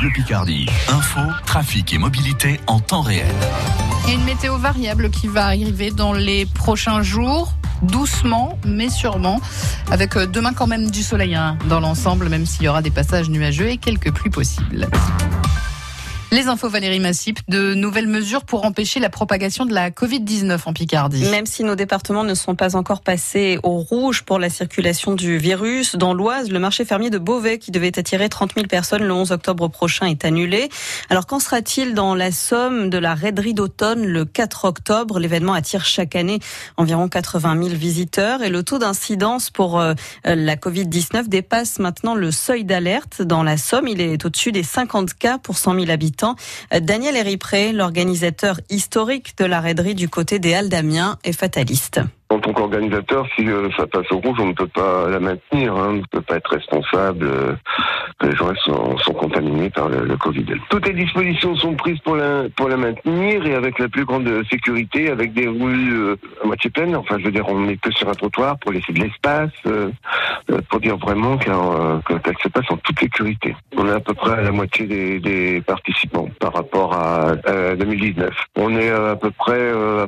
Bleu Picardie. Info, trafic et mobilité en temps réel. Et une météo variable qui va arriver dans les prochains jours doucement mais sûrement, avec euh, demain quand même du soleil hein, dans l'ensemble, même s'il y aura des passages nuageux et quelques pluies possibles. Les infos Valérie Massip, de nouvelles mesures pour empêcher la propagation de la Covid-19 en Picardie. Même si nos départements ne sont pas encore passés au rouge pour la circulation du virus, dans l'Oise, le marché fermier de Beauvais, qui devait attirer 30 000 personnes le 11 octobre prochain, est annulé. Alors qu'en sera-t-il dans la somme de la raiderie d'automne le 4 octobre? L'événement attire chaque année environ 80 000 visiteurs et le taux d'incidence pour euh, la Covid-19 dépasse maintenant le seuil d'alerte. Dans la somme, il est au-dessus des 50 cas pour 100 000 habitants. Daniel Eripré, l'organisateur historique de la raiderie du côté des Halles d'Amiens, est fataliste. En tant qu'organisateur, si euh, ça passe au rouge, on ne peut pas la maintenir, hein, on ne peut pas être responsable. Euh, les gens sont, sont, contaminés par le, le, Covid. Toutes les dispositions sont prises pour la, pour la maintenir et avec la plus grande sécurité, avec des rues euh, à moitié pleines. Enfin, je veux dire, on n'est que sur un trottoir pour laisser de l'espace, euh, pour dire vraiment qu'elle se passe en toute sécurité. On est à peu près à la moitié des, des participants par rapport à, à, 2019. On est à peu près à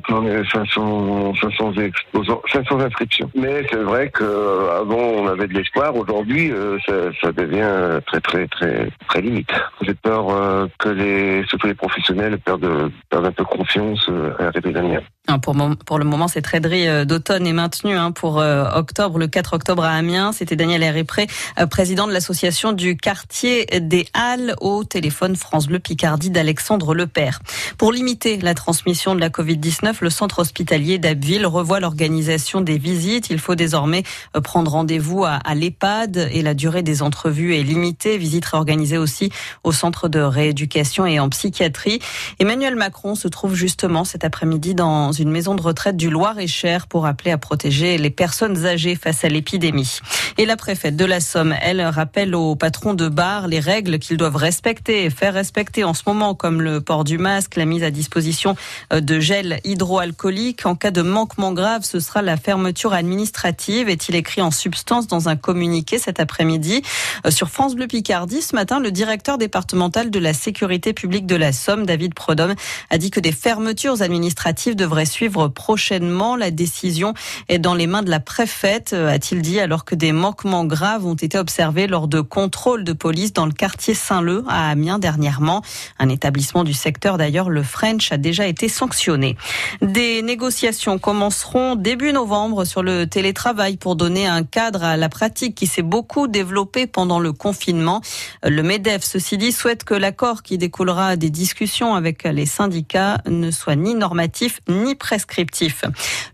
500, 500 500 inscriptions. Mais c'est vrai qu'avant on avait de l'espoir, aujourd'hui euh, ça, ça, devient très très très très limite. J'ai peur euh, que les surtout les professionnels perdent, perdent un peu confiance euh, à l'arrivée d'Amiens. Pour, pour le moment, cette raiderie d'automne est maintenue hein, pour octobre, le 4 octobre à Amiens. C'était Daniel Herrépré, président de l'association du quartier des Halles au téléphone France Bleu Picardie d'Alexandre Lepère. Pour limiter la transmission de la Covid-19, le centre hospitalier d'Abbeville revoit l'organisation des visites. Il faut désormais prendre rendez-vous à, à l'EHPAD et la durée des entrevues est limitée. Visite réorganisée aussi au centre de rééducation et en psychiatrie. Emmanuel Macron se trouve justement cet après-midi dans une maison de retraite du Loir-et-Cher pour appeler à protéger les personnes âgées face à l'épidémie. Et la préfète de la Somme, elle rappelle aux patrons de bar les règles qu'ils doivent respecter et faire respecter en ce moment, comme le port du masque, la mise à disposition de gel hydroalcoolique. En cas de manquement grave, ce sera la fermeture administrative, est-il écrit en substance dans un communiqué cet après-midi. Sur France Bleu Picardie, ce matin, le directeur départemental de la sécurité publique de la Somme, David Prodhomme, a dit que des fermetures administratives devraient suivre prochainement. La décision est dans les mains de la préfète, a-t-il dit, alors que des manquements graves ont été observés lors de contrôles de police dans le quartier Saint-Leu à Amiens dernièrement. Un établissement du secteur d'ailleurs, le French, a déjà été sanctionné. Des négociations commenceront début novembre sur le télétravail pour donner un cadre à la pratique qui s'est beaucoup développée pendant le confinement. Le MEDEF, ceci dit, souhaite que l'accord qui découlera des discussions avec les syndicats ne soit ni normatif ni prescriptif.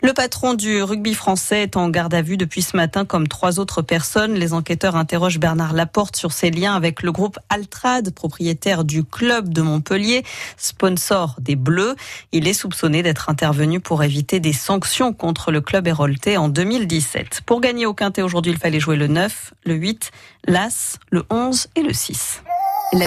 Le patron du rugby français est en garde à vue depuis ce matin comme trois autres personnes. Les enquêteurs interrogent Bernard Laporte sur ses liens avec le groupe Altrad, propriétaire du club de Montpellier, sponsor des Bleus. Il est soupçonné d'être intervenu pour éviter des sanctions contre le club héroltais en 2017. Pour gagner au quintet aujourd'hui, il fallait jouer le 9, le 8, l'As, le 11 et le 6.